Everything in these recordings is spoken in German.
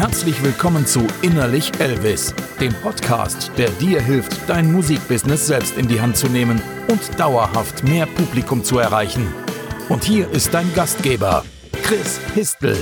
Herzlich willkommen zu Innerlich Elvis, dem Podcast, der dir hilft, dein Musikbusiness selbst in die Hand zu nehmen und dauerhaft mehr Publikum zu erreichen. Und hier ist dein Gastgeber, Chris Histel.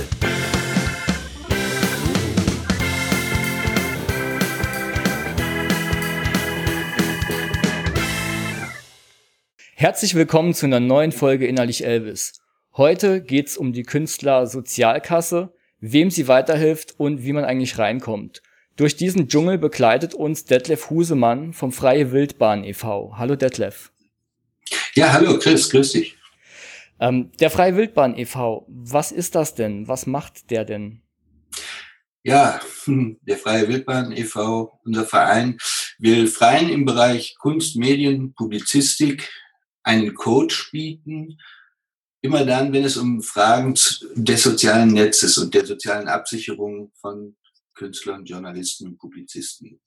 Herzlich willkommen zu einer neuen Folge Innerlich Elvis. Heute geht's um die Künstler Sozialkasse, wem sie weiterhilft und wie man eigentlich reinkommt. Durch diesen Dschungel begleitet uns Detlef Husemann vom Freie Wildbahn e.V. Hallo Detlef. Ja, hallo Chris, grüß dich. Ähm, der Freie Wildbahn e.V., was ist das denn? Was macht der denn? Ja, der Freie Wildbahn e.V., unser Verein, will Freien im Bereich Kunst, Medien, Publizistik einen Coach bieten, immer dann, wenn es um Fragen des sozialen Netzes und der sozialen Absicherung von Künstlern, Journalisten und Publizisten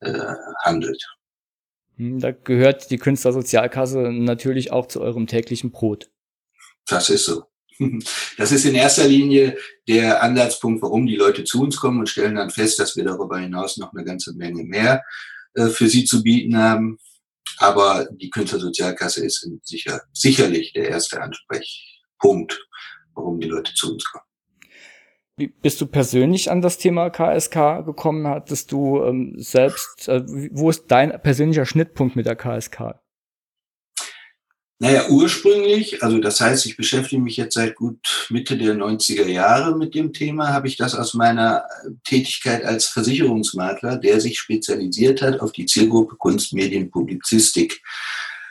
äh, handelt. Hm, da gehört die Künstlersozialkasse natürlich auch zu eurem täglichen Brot. Das ist so. Das ist in erster Linie der Ansatzpunkt, warum die Leute zu uns kommen und stellen dann fest, dass wir darüber hinaus noch eine ganze Menge mehr äh, für sie zu bieten haben. Aber die Künstlersozialkasse ist sicher, sicherlich der erste Ansprechpunkt, warum die Leute zu uns kommen. Wie bist du persönlich an das Thema KSK gekommen? Hattest du ähm, selbst, äh, wo ist dein persönlicher Schnittpunkt mit der KSK? Naja, ursprünglich, also das heißt, ich beschäftige mich jetzt seit gut Mitte der 90er Jahre mit dem Thema, habe ich das aus meiner Tätigkeit als Versicherungsmakler, der sich spezialisiert hat auf die Zielgruppe Kunst, Publizistik,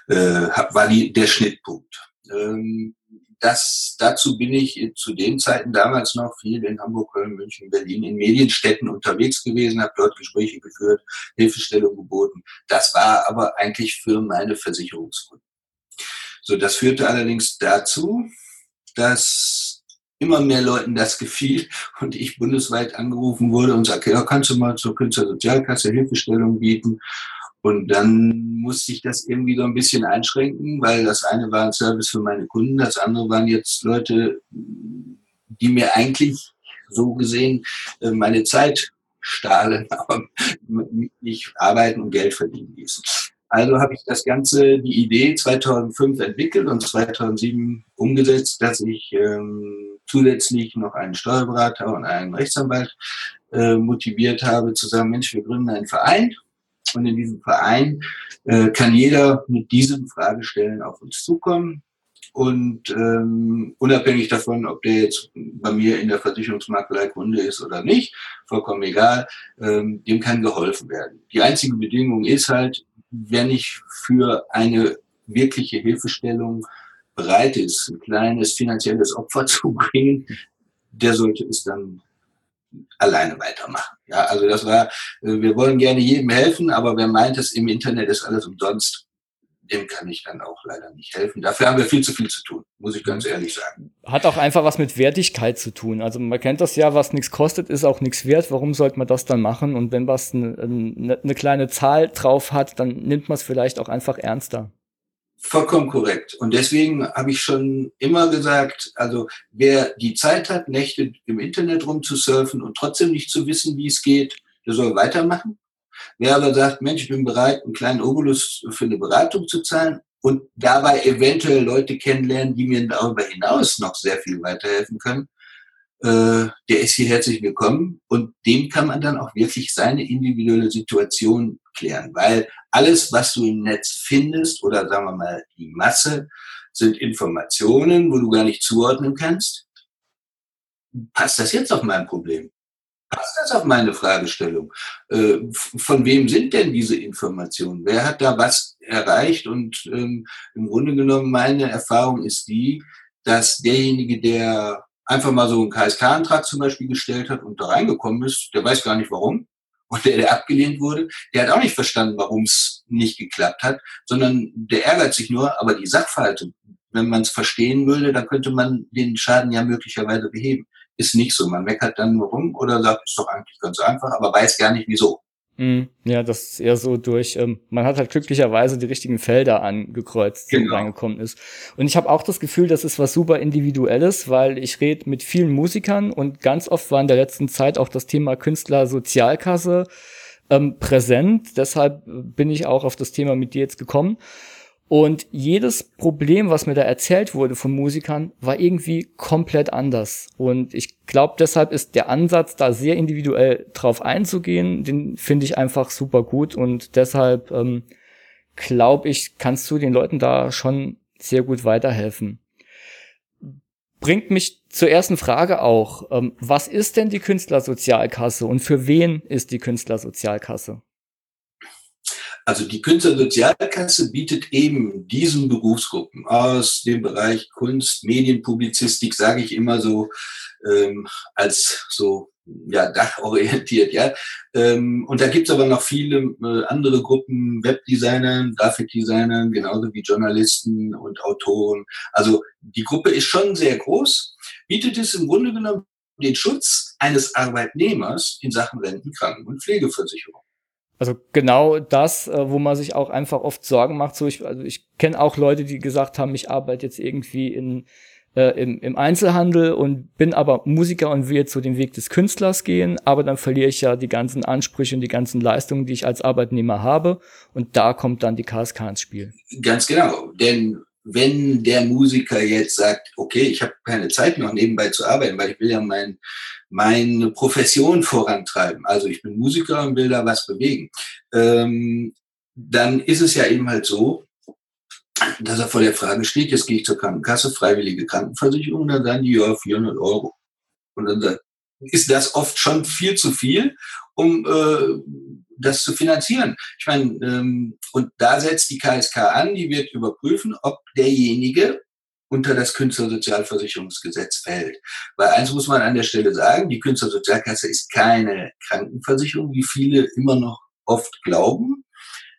äh, war die, der Schnittpunkt. Ähm, das, dazu bin ich zu den Zeiten damals noch viel in Hamburg, Köln, München, Berlin, in Medienstädten unterwegs gewesen, habe dort Gespräche geführt, Hilfestellung geboten. Das war aber eigentlich für meine Versicherungskunden. So, das führte allerdings dazu, dass immer mehr Leuten das gefiel und ich bundesweit angerufen wurde und sagte, ja, kannst du mal zur Künstlersozialkasse Hilfestellung bieten? Und dann musste ich das irgendwie so ein bisschen einschränken, weil das eine war ein Service für meine Kunden, das andere waren jetzt Leute, die mir eigentlich so gesehen äh, meine Zeit stahlen, aber nicht arbeiten und Geld verdienen ließen. Also habe ich das Ganze, die Idee 2005 entwickelt und 2007 umgesetzt, dass ich ähm, zusätzlich noch einen Steuerberater und einen Rechtsanwalt äh, motiviert habe, zu sagen, Mensch, wir gründen einen Verein. Und in diesem Verein äh, kann jeder mit diesen Fragestellen auf uns zukommen. Und ähm, unabhängig davon, ob der jetzt bei mir in der Versicherungsmaklerei Kunde ist oder nicht, vollkommen egal, ähm, dem kann geholfen werden. Die einzige Bedingung ist halt, wer nicht für eine wirkliche Hilfestellung bereit ist, ein kleines finanzielles Opfer zu bringen, der sollte es dann alleine weitermachen. Ja, also das war, äh, wir wollen gerne jedem helfen, aber wer meint, es im Internet ist alles umsonst, dem kann ich dann auch leider nicht helfen. Dafür haben wir viel zu viel zu tun, muss ich ganz ehrlich sagen. Hat auch einfach was mit Wertigkeit zu tun. Also man kennt das ja, was nichts kostet, ist auch nichts wert. Warum sollte man das dann machen? Und wenn was eine, eine kleine Zahl drauf hat, dann nimmt man es vielleicht auch einfach ernster. Vollkommen korrekt. Und deswegen habe ich schon immer gesagt, also wer die Zeit hat, Nächte im Internet rumzusurfen und trotzdem nicht zu wissen, wie es geht, der soll weitermachen. Wer aber sagt, Mensch, ich bin bereit, einen kleinen Obolus für eine Beratung zu zahlen und dabei eventuell Leute kennenlernen, die mir darüber hinaus noch sehr viel weiterhelfen können, äh, der ist hier herzlich willkommen und dem kann man dann auch wirklich seine individuelle Situation klären, weil alles, was du im Netz findest oder sagen wir mal die Masse, sind Informationen, wo du gar nicht zuordnen kannst. Passt das jetzt auf mein Problem? Passt das auf meine Fragestellung? Äh, von wem sind denn diese Informationen? Wer hat da was erreicht? Und ähm, im Grunde genommen, meine Erfahrung ist die, dass derjenige, der einfach mal so einen KSK-Antrag zum Beispiel gestellt hat und da reingekommen ist, der weiß gar nicht warum. Und der, der abgelehnt wurde, der hat auch nicht verstanden, warum es nicht geklappt hat, sondern der ärgert sich nur, aber die Sachverhalte, wenn man es verstehen würde, dann könnte man den Schaden ja möglicherweise beheben ist nicht so. Man meckert dann nur rum oder sagt, ist doch eigentlich ganz einfach, aber weiß gar nicht wieso. Mhm. Ja, das ist eher so durch, ähm, man hat halt glücklicherweise die richtigen Felder angekreuzt, genau. reingekommen ist. Und ich habe auch das Gefühl, das ist was super Individuelles, weil ich rede mit vielen Musikern und ganz oft war in der letzten Zeit auch das Thema Künstler-Sozialkasse ähm, präsent. Deshalb bin ich auch auf das Thema mit dir jetzt gekommen. Und jedes Problem, was mir da erzählt wurde von Musikern, war irgendwie komplett anders. Und ich glaube, deshalb ist der Ansatz, da sehr individuell drauf einzugehen, den finde ich einfach super gut. Und deshalb ähm, glaube ich, kannst du den Leuten da schon sehr gut weiterhelfen. Bringt mich zur ersten Frage auch. Ähm, was ist denn die Künstlersozialkasse und für wen ist die Künstlersozialkasse? Also die Künstlersozialkasse bietet eben diesen Berufsgruppen aus dem Bereich Kunst, Medienpublizistik, sage ich immer so ähm, als so ja, dachorientiert, ja. Ähm, und da gibt's aber noch viele äh, andere Gruppen, Webdesignern, Grafikdesignern, genauso wie Journalisten und Autoren. Also die Gruppe ist schon sehr groß, bietet es im Grunde genommen den Schutz eines Arbeitnehmers in Sachen Renten, Kranken- und Pflegeversicherung. Also genau das, äh, wo man sich auch einfach oft Sorgen macht. So ich, also ich kenne auch Leute, die gesagt haben, ich arbeite jetzt irgendwie in, äh, im, im Einzelhandel und bin aber Musiker und will jetzt so den Weg des Künstlers gehen, aber dann verliere ich ja die ganzen Ansprüche und die ganzen Leistungen, die ich als Arbeitnehmer habe. Und da kommt dann die KSK ins Spiel. Ganz genau. Denn wenn der Musiker jetzt sagt, okay, ich habe keine Zeit noch nebenbei zu arbeiten, weil ich will ja mein, meine Profession vorantreiben, also ich bin Musiker und will da was bewegen, ähm, dann ist es ja eben halt so, dass er vor der Frage steht, jetzt gehe ich zur Krankenkasse, freiwillige Krankenversicherung, dann sagen die, ja, 400 Euro. Und dann ist das oft schon viel zu viel, um äh, das zu finanzieren. Ich meine, ähm, und da setzt die KSK an, die wird überprüfen, ob derjenige unter das Künstlersozialversicherungsgesetz fällt. Weil eins muss man an der Stelle sagen, die Künstlersozialkasse ist keine Krankenversicherung, wie viele immer noch oft glauben,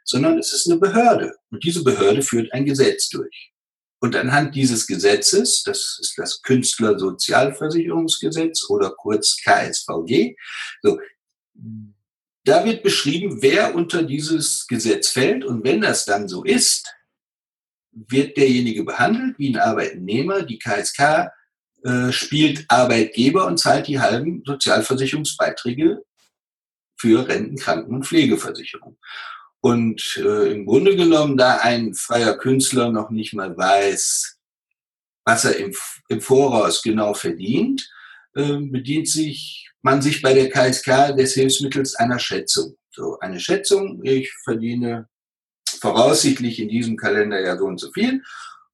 sondern es ist eine Behörde. Und diese Behörde führt ein Gesetz durch. Und anhand dieses Gesetzes, das ist das Künstlersozialversicherungsgesetz oder kurz KSVG, so, da wird beschrieben, wer unter dieses Gesetz fällt. Und wenn das dann so ist, wird derjenige behandelt wie ein Arbeitnehmer. Die KSK äh, spielt Arbeitgeber und zahlt die halben Sozialversicherungsbeiträge für Renten, Kranken- und Pflegeversicherung. Und äh, im Grunde genommen, da ein freier Künstler noch nicht mal weiß, was er im, im Voraus genau verdient, äh, bedient sich man sich bei der KSK des Hilfsmittels einer Schätzung. So, eine Schätzung, ich verdiene voraussichtlich in diesem Kalenderjahr so und so viel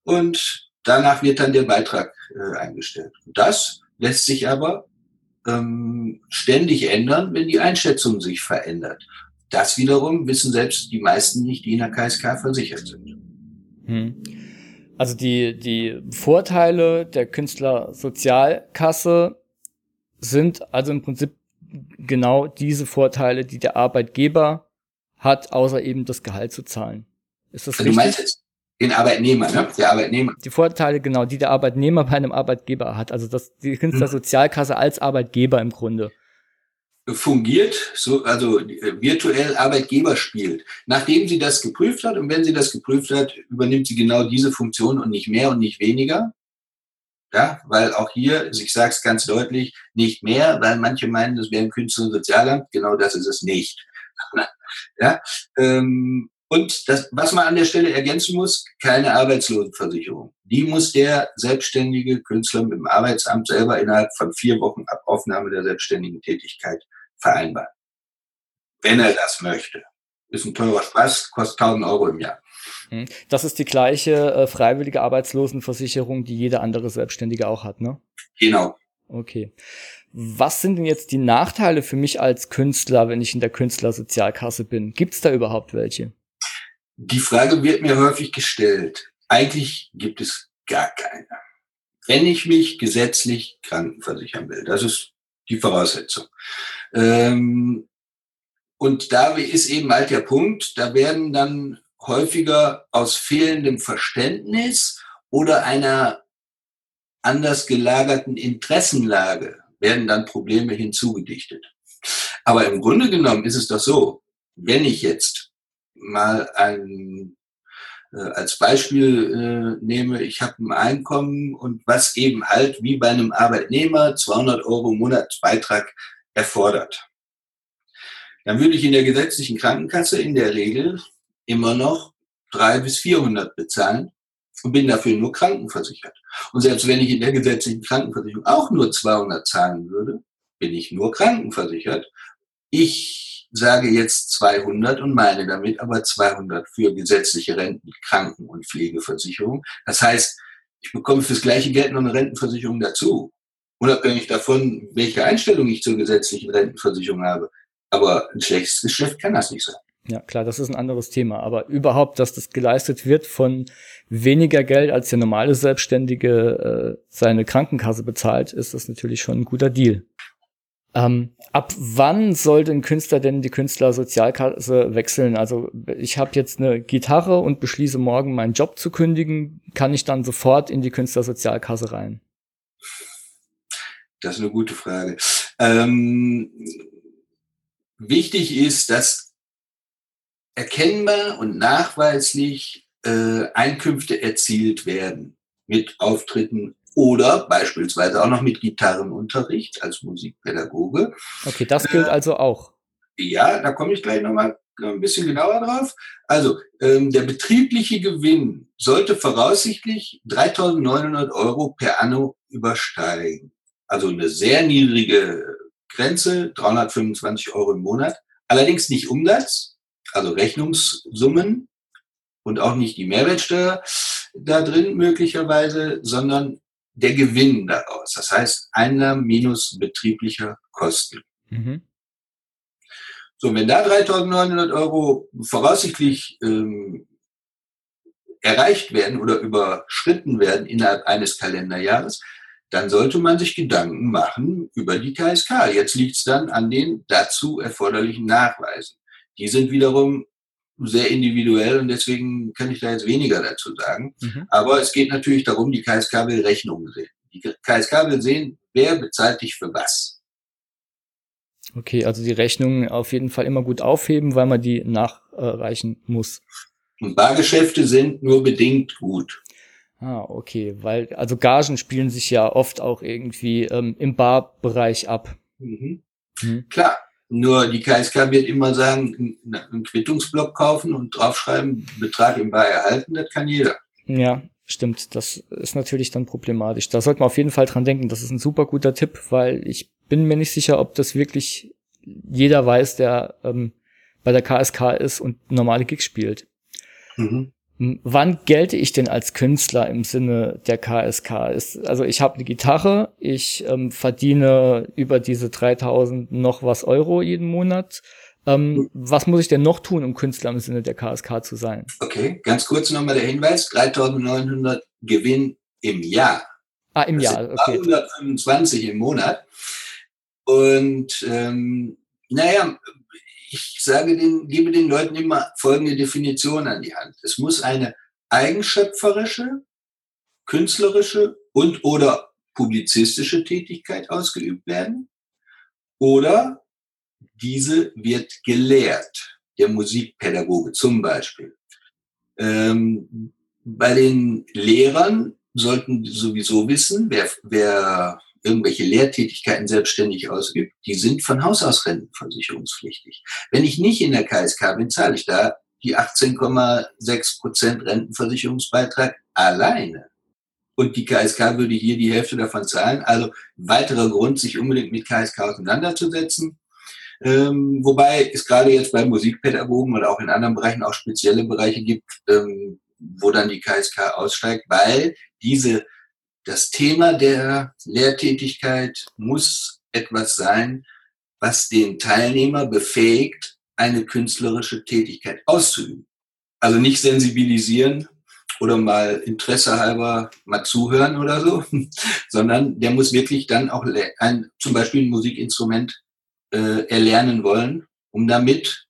und danach wird dann der Beitrag äh, eingestellt. Das lässt sich aber ähm, ständig ändern, wenn die Einschätzung sich verändert. Das wiederum wissen selbst die meisten nicht, die in der KSK versichert sind. Hm. Also die, die Vorteile der Künstlersozialkasse sind also im Prinzip genau diese Vorteile, die der Arbeitgeber hat, außer eben das Gehalt zu zahlen. Ist das also richtig? Du meinst den Arbeitnehmer, ne? Der Arbeitnehmer. Die Vorteile, genau, die der Arbeitnehmer bei einem Arbeitgeber hat. Also das, die Künstlersozialkasse als Arbeitgeber im Grunde. Fungiert, so, also virtuell Arbeitgeber spielt. Nachdem sie das geprüft hat und wenn sie das geprüft hat, übernimmt sie genau diese Funktion und nicht mehr und nicht weniger. Ja, weil auch hier, ich sage es ganz deutlich, nicht mehr, weil manche meinen, das wäre ein Künstler- und Sozialamt. Genau das ist es nicht. ja, ähm, und das, was man an der Stelle ergänzen muss, keine Arbeitslosenversicherung. Die muss der selbstständige Künstler mit dem Arbeitsamt selber innerhalb von vier Wochen ab Aufnahme der selbstständigen Tätigkeit vereinbaren. Wenn er das möchte. Ist ein teurer Spaß, kostet 1000 Euro im Jahr. Hm. Das ist die gleiche äh, freiwillige Arbeitslosenversicherung, die jeder andere Selbstständige auch hat, ne? Genau. Okay. Was sind denn jetzt die Nachteile für mich als Künstler, wenn ich in der Künstlersozialkasse bin? Gibt es da überhaupt welche? Die Frage wird mir häufig gestellt. Eigentlich gibt es gar keine. Wenn ich mich gesetzlich krankenversichern will, das ist die Voraussetzung. Ähm, und da ist eben halt der Punkt, da werden dann häufiger aus fehlendem Verständnis oder einer anders gelagerten Interessenlage werden dann Probleme hinzugedichtet. Aber im Grunde genommen ist es doch so, wenn ich jetzt mal ein äh, als Beispiel äh, nehme, ich habe ein Einkommen und was eben halt wie bei einem Arbeitnehmer 200 Euro Monatsbeitrag erfordert. Dann würde ich in der gesetzlichen Krankenkasse in der Regel immer noch drei bis 400 bezahlen und bin dafür nur krankenversichert. Und selbst wenn ich in der gesetzlichen Krankenversicherung auch nur 200 zahlen würde, bin ich nur krankenversichert. Ich sage jetzt 200 und meine damit aber 200 für gesetzliche Renten, Kranken- und Pflegeversicherung. Das heißt, ich bekomme fürs gleiche Geld noch eine Rentenversicherung dazu. Unabhängig davon, welche Einstellung ich zur gesetzlichen Rentenversicherung habe. Aber ein schlechtes Geschäft kann das nicht sein. Ja, klar, das ist ein anderes Thema. Aber überhaupt, dass das geleistet wird von weniger Geld, als der normale Selbstständige äh, seine Krankenkasse bezahlt, ist das natürlich schon ein guter Deal. Ähm, ab wann sollte ein Künstler denn die Künstlersozialkasse wechseln? Also ich habe jetzt eine Gitarre und beschließe morgen meinen Job zu kündigen, kann ich dann sofort in die Künstlersozialkasse rein? Das ist eine gute Frage. Ähm, wichtig ist, dass erkennbar und nachweislich äh, Einkünfte erzielt werden mit Auftritten oder beispielsweise auch noch mit Gitarrenunterricht als Musikpädagoge. Okay, das gilt äh, also auch. Ja, da komme ich gleich nochmal ein bisschen genauer drauf. Also ähm, der betriebliche Gewinn sollte voraussichtlich 3.900 Euro per anno übersteigen. Also eine sehr niedrige Grenze, 325 Euro im Monat. Allerdings nicht Umsatz, also Rechnungssummen und auch nicht die Mehrwertsteuer da drin möglicherweise, sondern der Gewinn daraus. Das heißt Einnahmen minus betrieblicher Kosten. Mhm. So, wenn da 3.900 Euro voraussichtlich ähm, erreicht werden oder überschritten werden innerhalb eines Kalenderjahres, dann sollte man sich Gedanken machen über die KSK. Jetzt liegt es dann an den dazu erforderlichen Nachweisen. Die sind wiederum sehr individuell und deswegen kann ich da jetzt weniger dazu sagen. Mhm. Aber es geht natürlich darum, die KSK will Rechnungen sehen. Die KSK will sehen, wer bezahlt dich für was. Okay, also die Rechnungen auf jeden Fall immer gut aufheben, weil man die nachreichen muss. Und Bargeschäfte sind nur bedingt gut. Ah, okay, weil also Gagen spielen sich ja oft auch irgendwie ähm, im Barbereich ab. Mhm. Mhm. Klar, nur die KSK wird immer sagen, einen Quittungsblock kaufen und draufschreiben, Betrag im Bar erhalten, das kann jeder. Ja, stimmt. Das ist natürlich dann problematisch. Da sollte man auf jeden Fall dran denken. Das ist ein super guter Tipp, weil ich bin mir nicht sicher, ob das wirklich jeder weiß, der ähm, bei der KSK ist und normale Gigs spielt. Mhm. Wann gelte ich denn als Künstler im Sinne der KSK? Ist, also ich habe eine Gitarre, ich ähm, verdiene über diese 3000 noch was Euro jeden Monat. Ähm, was muss ich denn noch tun, um Künstler im Sinne der KSK zu sein? Okay, ganz kurz nochmal der Hinweis, 3900 Gewinn im Jahr. Ah, im das Jahr, okay. 125 im Monat. Und ähm, naja, ich sage den, gebe den Leuten immer folgende Definition an die Hand. Es muss eine eigenschöpferische, künstlerische und oder publizistische Tätigkeit ausgeübt werden oder diese wird gelehrt. Der Musikpädagoge zum Beispiel. Ähm, bei den Lehrern sollten sowieso wissen, wer, wer irgendwelche Lehrtätigkeiten selbstständig ausübt, die sind von Haus aus rentenversicherungspflichtig. Wenn ich nicht in der KSK bin, zahle ich da die 18,6 Prozent Rentenversicherungsbeitrag alleine. Und die KSK würde hier die Hälfte davon zahlen. Also weiterer Grund, sich unbedingt mit KSK auseinanderzusetzen. Ähm, wobei es gerade jetzt bei Musikpädagogen oder auch in anderen Bereichen auch spezielle Bereiche gibt, ähm, wo dann die KSK aussteigt, weil diese das Thema der Lehrtätigkeit muss etwas sein, was den Teilnehmer befähigt, eine künstlerische Tätigkeit auszuüben. Also nicht sensibilisieren oder mal Interesse halber mal zuhören oder so, sondern der muss wirklich dann auch ein, zum Beispiel ein Musikinstrument äh, erlernen wollen, um damit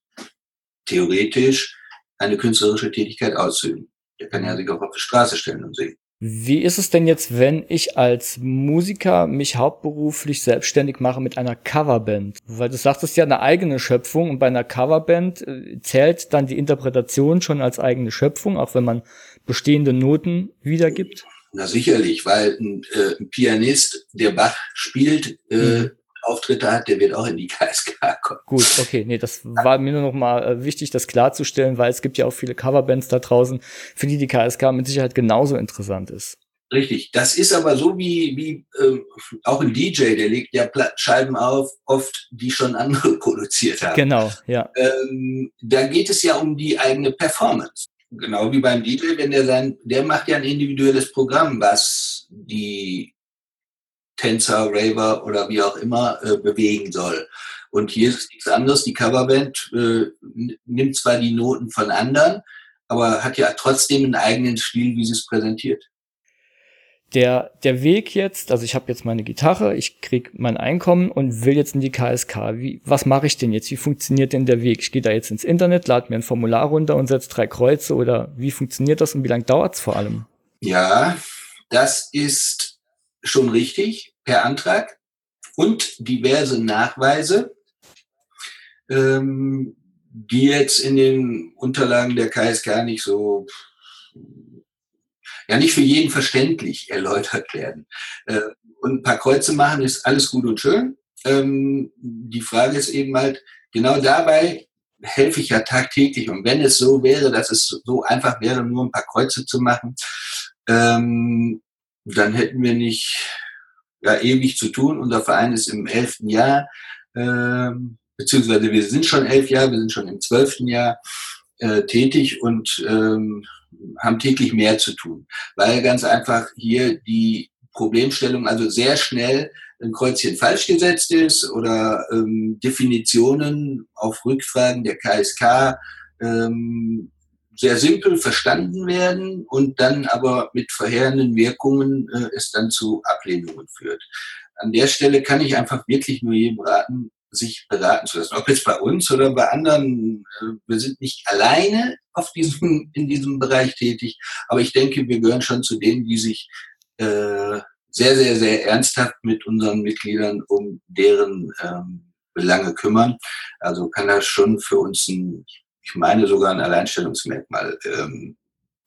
theoretisch eine künstlerische Tätigkeit auszuüben. Der kann ja sich auch auf die Straße stellen und singen. Wie ist es denn jetzt, wenn ich als Musiker mich hauptberuflich selbstständig mache mit einer Coverband? Weil du sagst, es ist ja eine eigene Schöpfung und bei einer Coverband äh, zählt dann die Interpretation schon als eigene Schöpfung, auch wenn man bestehende Noten wiedergibt? Na sicherlich, weil ein, äh, ein Pianist, der Bach spielt, äh, mhm. Auftritte hat, der wird auch in die KSK kommen. Gut, okay, nee, das war mir nur noch mal äh, wichtig, das klarzustellen, weil es gibt ja auch viele Coverbands da draußen, für die die KSK mit Sicherheit genauso interessant ist. Richtig, das ist aber so wie, wie ähm, auch ein DJ, der legt ja Scheiben auf, oft die schon andere produziert haben. Genau, ja. Ähm, da geht es ja um die eigene Performance. Genau wie beim DJ, wenn der sein, der macht ja ein individuelles Programm, was die Tänzer, Raver oder wie auch immer äh, bewegen soll. Und hier ist nichts anderes. Die Coverband äh, nimmt zwar die Noten von anderen, aber hat ja trotzdem einen eigenen Stil, wie sie es präsentiert. Der, der Weg jetzt, also ich habe jetzt meine Gitarre, ich krieg mein Einkommen und will jetzt in die KSK. Wie, was mache ich denn jetzt? Wie funktioniert denn der Weg? Ich gehe da jetzt ins Internet, lade mir ein Formular runter und setze drei Kreuze oder wie funktioniert das und wie lange dauert's vor allem? Ja, das ist schon richtig per Antrag und diverse Nachweise, ähm, die jetzt in den Unterlagen der KSK nicht so, ja nicht für jeden verständlich erläutert werden. Äh, und ein paar Kreuze machen ist alles gut und schön. Ähm, die Frage ist eben halt, genau dabei helfe ich ja tagtäglich. Und wenn es so wäre, dass es so einfach wäre, nur ein paar Kreuze zu machen, ähm, dann hätten wir nicht ja, ewig zu tun. Unser Verein ist im elften Jahr, äh, beziehungsweise wir sind schon elf Jahre, wir sind schon im zwölften Jahr äh, tätig und ähm, haben täglich mehr zu tun, weil ganz einfach hier die Problemstellung also sehr schnell ein Kreuzchen falsch gesetzt ist oder ähm, Definitionen auf Rückfragen der KSK ähm, sehr simpel verstanden werden und dann aber mit verheerenden Wirkungen äh, es dann zu Ablehnungen führt. An der Stelle kann ich einfach wirklich nur jedem raten, sich beraten zu lassen. Ob jetzt bei uns oder bei anderen. Äh, wir sind nicht alleine auf diesem, in diesem Bereich tätig, aber ich denke, wir gehören schon zu denen, die sich äh, sehr, sehr, sehr ernsthaft mit unseren Mitgliedern um deren ähm, Belange kümmern. Also kann das schon für uns ein ich meine sogar ein Alleinstellungsmerkmal ähm,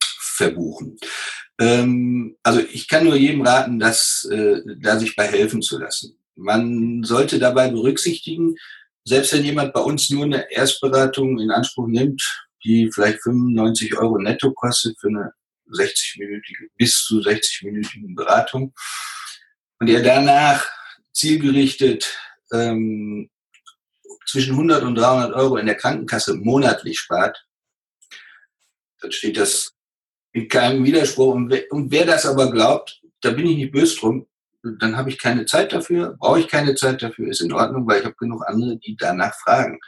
verbuchen. Ähm, also ich kann nur jedem raten, dass, äh, da sich bei helfen zu lassen. Man sollte dabei berücksichtigen, selbst wenn jemand bei uns nur eine Erstberatung in Anspruch nimmt, die vielleicht 95 Euro netto kostet für eine 60-minütige, bis zu 60-minütige Beratung und er danach zielgerichtet ähm, zwischen 100 und 300 Euro in der Krankenkasse monatlich spart, dann steht das in keinem Widerspruch. Und wer, und wer das aber glaubt, da bin ich nicht böse drum, dann habe ich keine Zeit dafür, brauche ich keine Zeit dafür, ist in Ordnung, weil ich habe genug andere, die danach fragen.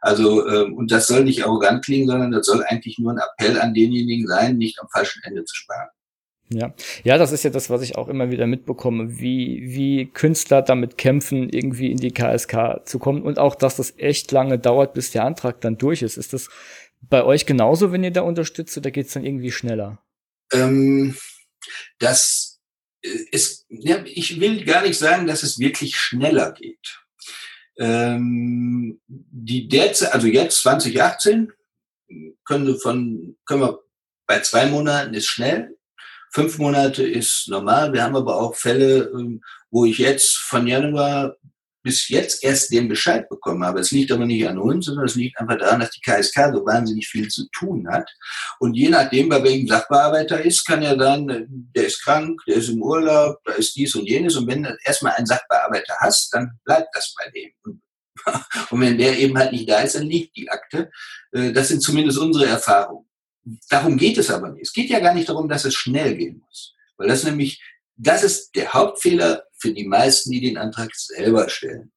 Also, ähm, und das soll nicht arrogant klingen, sondern das soll eigentlich nur ein Appell an denjenigen sein, nicht am falschen Ende zu sparen. Ja, ja, das ist ja das, was ich auch immer wieder mitbekomme, wie, wie Künstler damit kämpfen, irgendwie in die KSK zu kommen und auch, dass das echt lange dauert, bis der Antrag dann durch ist. Ist das bei euch genauso, wenn ihr da unterstützt, oder geht es dann irgendwie schneller? Ähm, das ist, ja, ich will gar nicht sagen, dass es wirklich schneller geht. Ähm, die derzeit, also jetzt 2018, können von, können wir bei zwei Monaten ist schnell, Fünf Monate ist normal. Wir haben aber auch Fälle, ähm, wo ich jetzt von Januar bis jetzt erst den Bescheid bekommen habe. Es liegt aber nicht an uns, sondern es liegt einfach daran, dass die KSK so wahnsinnig viel zu tun hat. Und je nachdem, bei welchem Sachbearbeiter ist, kann ja dann, äh, der ist krank, der ist im Urlaub, da ist dies und jenes. Und wenn du erstmal einen Sachbearbeiter hast, dann bleibt das bei dem. Und wenn der eben halt nicht da ist, dann liegt die Akte. Äh, das sind zumindest unsere Erfahrungen. Darum geht es aber nicht. Es geht ja gar nicht darum, dass es schnell gehen muss. Weil das nämlich, das ist der Hauptfehler für die meisten, die den Antrag selber stellen.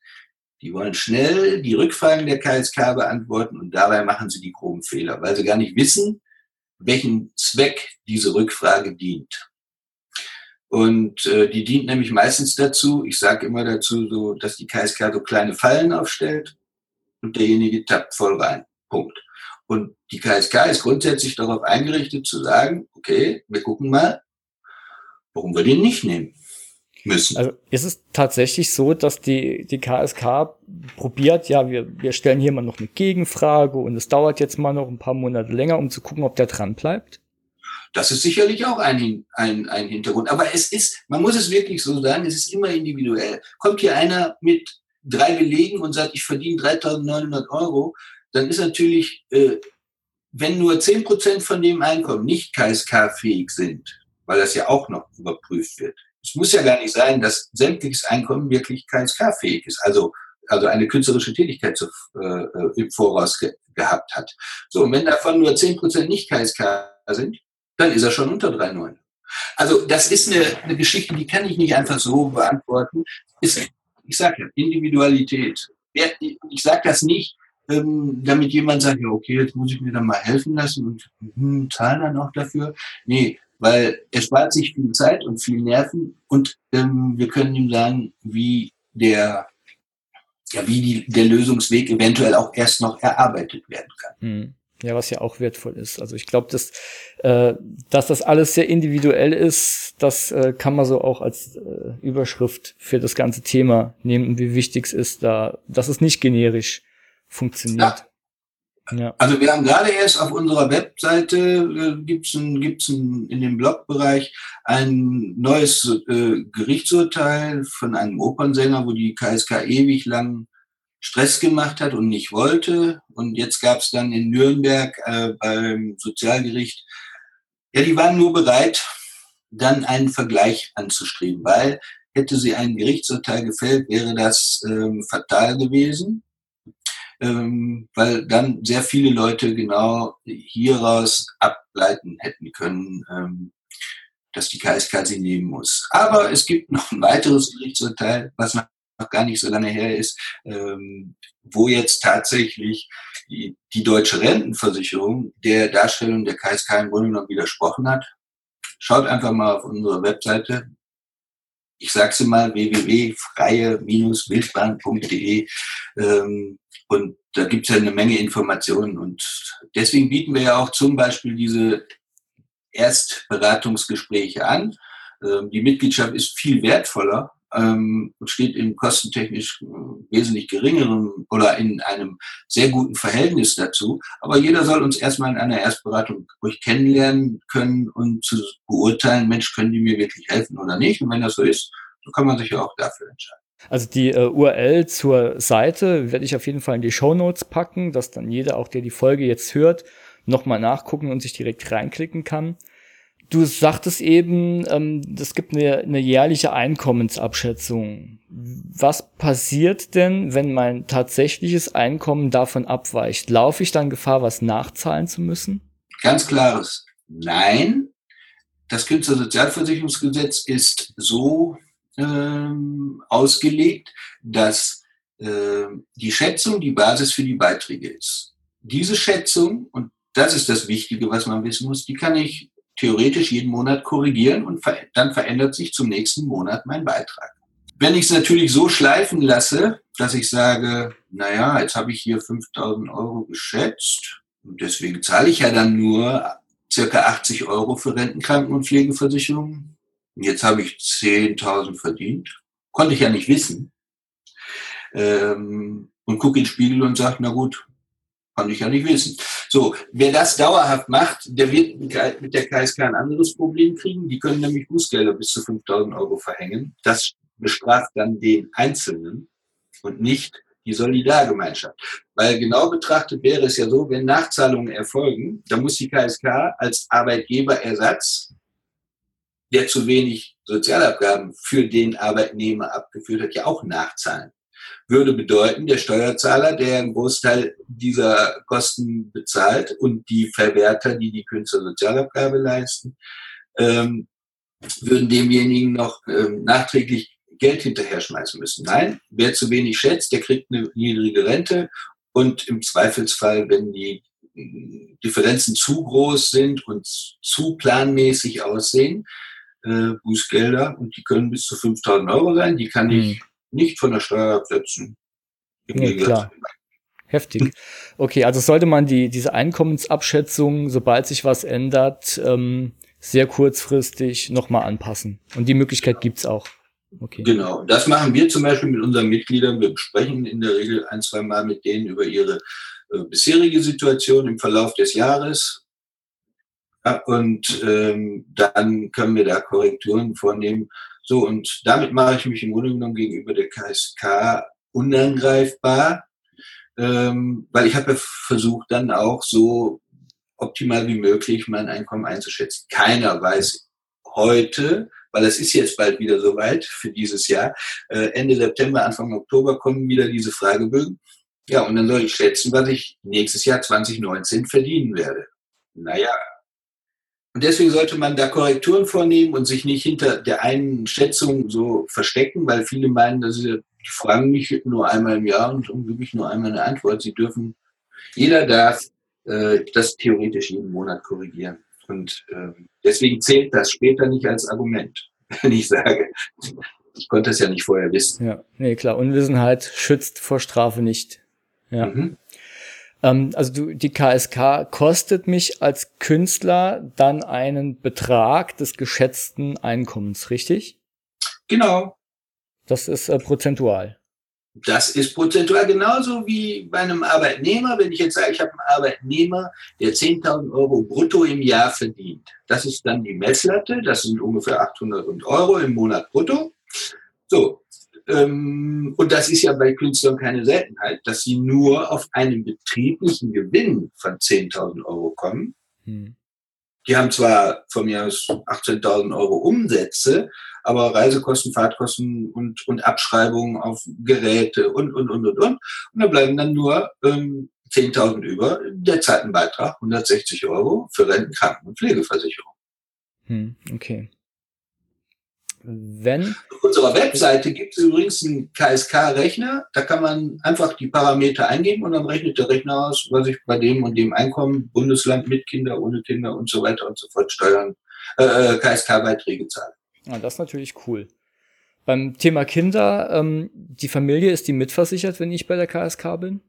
Die wollen schnell die Rückfragen der KSK beantworten und dabei machen sie die groben Fehler, weil sie gar nicht wissen, welchen Zweck diese Rückfrage dient. Und äh, die dient nämlich meistens dazu, ich sage immer dazu, so, dass die KSK so kleine Fallen aufstellt und derjenige tappt voll rein. Punkt. Und die KSK ist grundsätzlich darauf eingerichtet zu sagen, okay, wir gucken mal, warum wir den nicht nehmen müssen. Also ist es tatsächlich so, dass die, die KSK probiert, ja, wir, wir stellen hier mal noch eine Gegenfrage und es dauert jetzt mal noch ein paar Monate länger, um zu gucken, ob der dran bleibt? Das ist sicherlich auch ein, ein, ein Hintergrund. Aber es ist, man muss es wirklich so sagen, es ist immer individuell. Kommt hier einer mit drei Belegen und sagt, ich verdiene 3.900 Euro, dann ist natürlich, äh, wenn nur 10% von dem Einkommen nicht KSK-fähig sind, weil das ja auch noch überprüft wird. Es muss ja gar nicht sein, dass sämtliches Einkommen wirklich KSK-fähig ist. Also also eine künstlerische Tätigkeit zu, äh, im Voraus ge gehabt hat. So, und wenn davon nur 10% nicht KSK sind, dann ist er schon unter 3,9. Also das ist eine, eine Geschichte, die kann ich nicht einfach so beantworten. Ist, ich sage ja, Individualität. Ich sage das nicht, ähm, damit jemand sagt, ja, okay, jetzt muss ich mir dann mal helfen lassen und hm, zahlen dann auch dafür. Nee, weil er spart sich viel Zeit und viel Nerven und ähm, wir können ihm sagen, wie der, ja, wie die, der Lösungsweg eventuell auch erst noch erarbeitet werden kann. Hm. Ja, was ja auch wertvoll ist. Also ich glaube, dass, äh, dass das alles sehr individuell ist, das äh, kann man so auch als äh, Überschrift für das ganze Thema nehmen, wie wichtig es ist, da, dass es nicht generisch funktioniert. Ja. ja. Also wir haben gerade erst auf unserer Webseite äh, gibt's ein, gibt's ein, in dem Blogbereich ein neues äh, Gerichtsurteil von einem Opernsänger, wo die KSK ewig lang Stress gemacht hat und nicht wollte. Und jetzt gab es dann in Nürnberg äh, beim Sozialgericht, ja, die waren nur bereit, dann einen Vergleich anzustreben, weil hätte sie ein Gerichtsurteil gefällt, wäre das ähm, fatal gewesen, ähm, weil dann sehr viele Leute genau hieraus ableiten hätten können, ähm, dass die KSK sie nehmen muss. Aber es gibt noch ein weiteres Gerichtsurteil, was noch gar nicht so lange her ist, ähm, wo jetzt tatsächlich die, die deutsche Rentenversicherung der Darstellung der KSK im Grunde genommen widersprochen hat. Schaut einfach mal auf unsere Webseite. Ich sage sie mal www.freie-wildbahn.de ähm, und da gibt es ja eine Menge Informationen und deswegen bieten wir ja auch zum Beispiel diese Erstberatungsgespräche an. Ähm, die Mitgliedschaft ist viel wertvoller ähm, steht in kostentechnisch äh, wesentlich geringerem oder in einem sehr guten Verhältnis dazu. Aber jeder soll uns erstmal in einer Erstberatung ruhig kennenlernen können und zu beurteilen, Mensch, können die mir wirklich helfen oder nicht? Und wenn das so ist, so kann man sich ja auch dafür entscheiden. Also die äh, URL zur Seite werde ich auf jeden Fall in die Show Notes packen, dass dann jeder, auch der die Folge jetzt hört, nochmal nachgucken und sich direkt reinklicken kann. Du sagtest eben, ähm, es gibt eine, eine jährliche Einkommensabschätzung. Was passiert denn, wenn mein tatsächliches Einkommen davon abweicht? Laufe ich dann Gefahr, was nachzahlen zu müssen? Ganz klares Nein. Das Künstlersozialversicherungsgesetz ist so ähm, ausgelegt, dass äh, die Schätzung die Basis für die Beiträge ist. Diese Schätzung, und das ist das Wichtige, was man wissen muss, die kann ich theoretisch jeden Monat korrigieren und dann verändert sich zum nächsten Monat mein Beitrag. Wenn ich es natürlich so schleifen lasse, dass ich sage, naja, jetzt habe ich hier 5000 Euro geschätzt und deswegen zahle ich ja dann nur circa 80 Euro für Rentenkranken- und Pflegeversicherungen. Und jetzt habe ich 10.000 verdient. Konnte ich ja nicht wissen. Ähm, und gucke in den Spiegel und sage, na gut, kann ich ja nicht wissen. So, wer das dauerhaft macht, der wird mit der KSK ein anderes Problem kriegen. Die können nämlich Bußgelder bis zu 5000 Euro verhängen. Das bestraft dann den Einzelnen und nicht die Solidargemeinschaft. Weil genau betrachtet wäre es ja so, wenn Nachzahlungen erfolgen, dann muss die KSK als Arbeitgeberersatz, der zu wenig Sozialabgaben für den Arbeitnehmer abgeführt hat, ja auch nachzahlen würde bedeuten, der Steuerzahler, der einen Großteil dieser Kosten bezahlt und die Verwerter, die die Künstlersozialabgabe leisten, ähm, würden demjenigen noch ähm, nachträglich Geld hinterher schmeißen müssen. Nein, wer zu wenig schätzt, der kriegt eine niedrige Rente und im Zweifelsfall, wenn die Differenzen zu groß sind und zu planmäßig aussehen, äh, Bußgelder, und die können bis zu 5000 Euro sein, die kann ich mhm nicht von der Steuer absetzen. Nee, klar. Heftig. Okay, also sollte man die, diese Einkommensabschätzung, sobald sich was ändert, ähm, sehr kurzfristig nochmal anpassen. Und die Möglichkeit gibt's auch. Okay. Genau, das machen wir zum Beispiel mit unseren Mitgliedern. Wir besprechen in der Regel ein, zwei Mal mit denen über ihre äh, bisherige Situation im Verlauf des Jahres. Und ähm, dann können wir da Korrekturen vornehmen. So, und damit mache ich mich im Grunde genommen gegenüber der KSK unangreifbar, ähm, weil ich habe ja versucht, dann auch so optimal wie möglich mein Einkommen einzuschätzen. Keiner weiß heute, weil es ist jetzt bald wieder soweit für dieses Jahr. Äh, Ende September, Anfang Oktober kommen wieder diese Fragebögen. Ja, und dann soll ich schätzen, was ich nächstes Jahr 2019 verdienen werde. Naja. Und deswegen sollte man da Korrekturen vornehmen und sich nicht hinter der einen Schätzung so verstecken, weil viele meinen, dass sie die fragen mich nur einmal im Jahr und gebe ich nur einmal eine Antwort. Sie dürfen, jeder darf äh, das theoretisch jeden Monat korrigieren. Und äh, deswegen zählt das später nicht als Argument, wenn ich sage, ich konnte es ja nicht vorher wissen. Ja, nee, klar. Unwissenheit schützt vor Strafe nicht. Ja. Mhm. Ähm, also du, die KSK kostet mich als Künstler dann einen Betrag des geschätzten Einkommens, richtig? Genau. Das ist äh, prozentual. Das ist prozentual genauso wie bei einem Arbeitnehmer. Wenn ich jetzt sage, ich habe einen Arbeitnehmer, der 10.000 Euro brutto im Jahr verdient. Das ist dann die Messlatte. Das sind ungefähr 800 Euro im Monat brutto. So. Ähm, und das ist ja bei Künstlern keine Seltenheit, dass sie nur auf einen betrieblichen Gewinn von 10.000 Euro kommen. Hm. Die haben zwar von mir aus 18.000 Euro Umsätze, aber Reisekosten, Fahrtkosten und, und Abschreibungen auf Geräte und, und, und, und, und. Und da bleiben dann nur ähm, 10.000 über. Der zahlt einen Beitrag, 160 Euro für Renten, Kranken- und Pflegeversicherung. Hm, okay. Wenn Auf unserer Webseite gibt es übrigens einen KSK-Rechner. Da kann man einfach die Parameter eingeben und dann rechnet der Rechner aus, was ich bei dem und dem Einkommen, Bundesland mit Kinder, ohne Kinder und so weiter und so fort Steuern, äh, äh KSK-Beiträge zahle. Ja, das ist natürlich cool. Beim Thema Kinder, ähm, die Familie ist die mitversichert, wenn ich bei der KSK bin?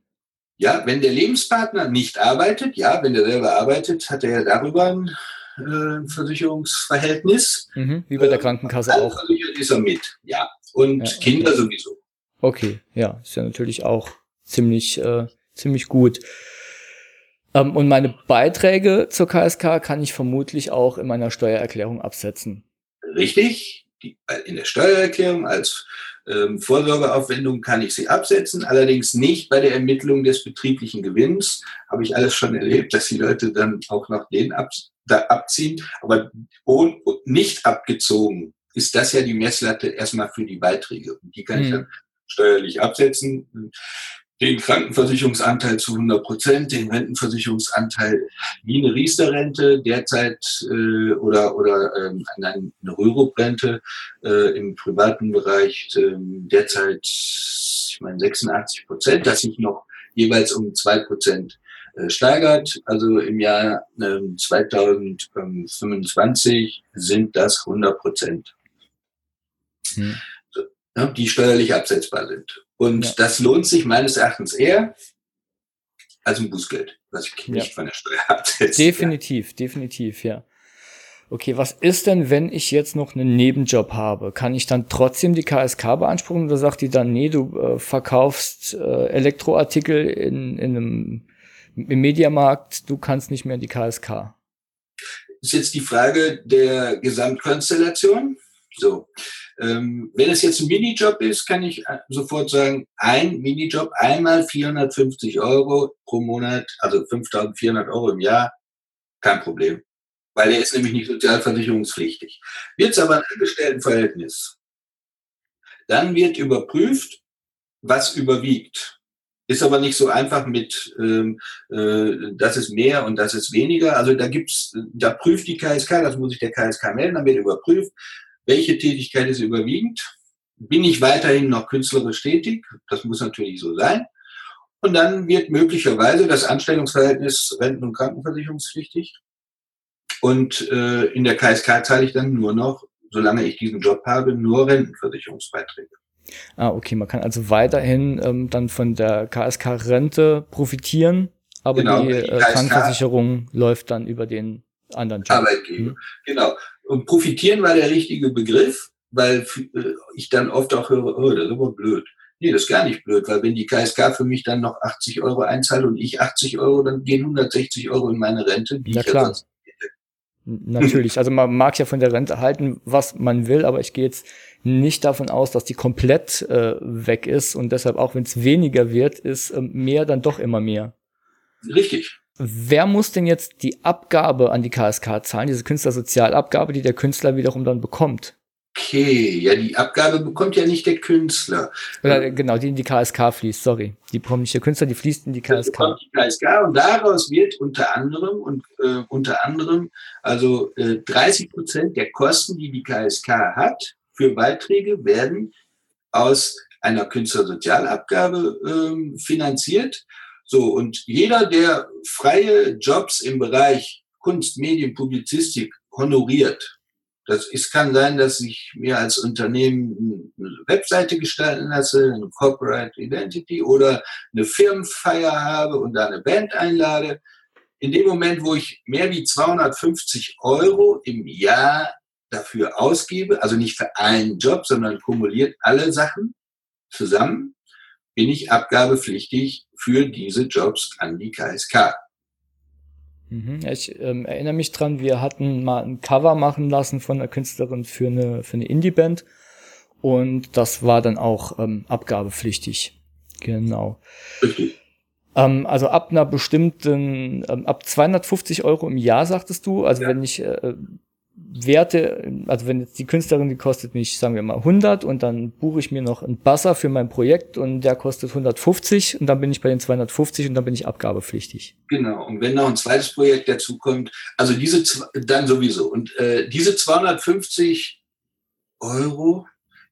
Ja, wenn der Lebenspartner nicht arbeitet, ja, wenn der selber arbeitet, hat er ja darüber ein äh, Versicherungsverhältnis. Mhm, wie bei der Krankenkasse äh, auch. Ist er mit, ja. Und ja, okay. Kinder sowieso. Okay, ja, ist ja natürlich auch ziemlich, äh, ziemlich gut. Ähm, und meine Beiträge zur KSK kann ich vermutlich auch in meiner Steuererklärung absetzen richtig. Die, in der Steuererklärung als ähm, Vorsorgeaufwendung kann ich sie absetzen, allerdings nicht bei der Ermittlung des betrieblichen Gewinns. Habe ich alles schon erlebt, dass die Leute dann auch noch den ab, da abziehen. Aber nicht abgezogen ist das ja die Messlatte erstmal für die Beiträge. Und die kann mhm. ich dann steuerlich absetzen den Krankenversicherungsanteil zu 100 Prozent, den Rentenversicherungsanteil wie eine Riester-Rente derzeit äh, oder, oder ähm, eine Rürup-Rente äh, im privaten Bereich äh, derzeit, ich meine 86 Prozent, das sich noch jeweils um zwei Prozent äh, steigert. Also im Jahr äh, 2025 sind das 100 Prozent. Hm. Die steuerlich absetzbar sind. Und ja. das lohnt sich meines Erachtens eher als ein Bußgeld, was ich nicht ja. von der Steuer absetze. Definitiv, ja. definitiv, ja. Okay, was ist denn, wenn ich jetzt noch einen Nebenjob habe? Kann ich dann trotzdem die KSK beanspruchen oder sagt die dann, nee, du äh, verkaufst äh, Elektroartikel in, in einem im Mediamarkt, du kannst nicht mehr in die KSK? Ist jetzt die Frage der Gesamtkonstellation. So. Ähm, wenn es jetzt ein Minijob ist, kann ich äh, sofort sagen, ein Minijob einmal 450 Euro pro Monat, also 5400 Euro im Jahr, kein Problem. Weil er ist nämlich nicht sozialversicherungspflichtig. Wird es aber ein Angestelltenverhältnis, dann wird überprüft, was überwiegt. Ist aber nicht so einfach mit, ähm, äh, das ist mehr und das ist weniger. Also da gibt's, da prüft die KSK, das muss ich der KSK melden, dann wird überprüft, welche Tätigkeit ist überwiegend? Bin ich weiterhin noch künstlerisch tätig? Das muss natürlich so sein. Und dann wird möglicherweise das Anstellungsverhältnis renten- und krankenversicherungspflichtig. Und äh, in der KSK zahle ich dann nur noch, solange ich diesen Job habe, nur Rentenversicherungsbeiträge. Ah, okay. Man kann also weiterhin ähm, dann von der KSK-Rente profitieren, aber genau, die, die äh, Krankenversicherung läuft dann über den anderen Job. Arbeitgeber, hm. genau. Und profitieren war der richtige Begriff, weil äh, ich dann oft auch höre, oh, das ist aber blöd. Nee, das ist gar nicht blöd, weil wenn die KSK für mich dann noch 80 Euro einzahlt und ich 80 Euro, dann gehen 160 Euro in meine Rente. Die ja, klar. Natürlich. Also man mag ja von der Rente halten, was man will, aber ich gehe jetzt nicht davon aus, dass die komplett äh, weg ist und deshalb auch wenn es weniger wird, ist äh, mehr dann doch immer mehr. Richtig. Wer muss denn jetzt die Abgabe an die KSK zahlen, diese Künstlersozialabgabe, die der Künstler wiederum dann bekommt? Okay, ja, die Abgabe bekommt ja nicht der Künstler. Oder, genau, die in die KSK fließt, sorry. Die bekommt nicht der Künstler, die fließt in die KSK. Das bekommt die KSK und daraus wird unter anderem und äh, unter anderem also äh, 30 Prozent der Kosten, die die KSK hat für Beiträge, werden aus einer Künstlersozialabgabe äh, finanziert. So, und jeder, der freie Jobs im Bereich Kunst, Medien, Publizistik honoriert, das ist, kann sein, dass ich mir als Unternehmen eine Webseite gestalten lasse, eine Corporate Identity oder eine Firmenfeier habe und da eine Band einlade. In dem Moment, wo ich mehr wie 250 Euro im Jahr dafür ausgebe, also nicht für einen Job, sondern kumuliert alle Sachen zusammen, bin ich abgabepflichtig für diese Jobs an die KSK. Mhm. Ich ähm, erinnere mich dran, wir hatten mal ein Cover machen lassen von einer Künstlerin für eine, für eine Indie-Band. Und das war dann auch ähm, abgabepflichtig. Genau. Ähm, also ab einer bestimmten, ähm, ab 250 Euro im Jahr, sagtest du. Also ja. wenn ich äh, Werte, also wenn jetzt die Künstlerin, die kostet mich, sagen wir mal 100 und dann buche ich mir noch einen Basser für mein Projekt und der kostet 150 und dann bin ich bei den 250 und dann bin ich abgabepflichtig. Genau. Und wenn noch ein zweites Projekt dazu kommt, also diese, dann sowieso. Und äh, diese 250 Euro,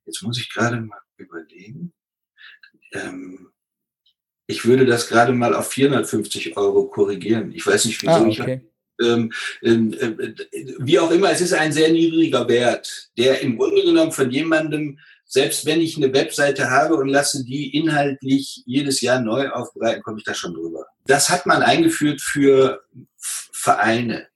jetzt muss ich gerade mal überlegen, ähm, ich würde das gerade mal auf 450 Euro korrigieren. Ich weiß nicht, wieso ah, okay. ich ähm, ähm, äh, wie auch immer, es ist ein sehr niedriger Wert, der im Grunde genommen von jemandem, selbst wenn ich eine Webseite habe und lasse die inhaltlich jedes Jahr neu aufbereiten, komme ich da schon drüber. Das hat man eingeführt für Vereine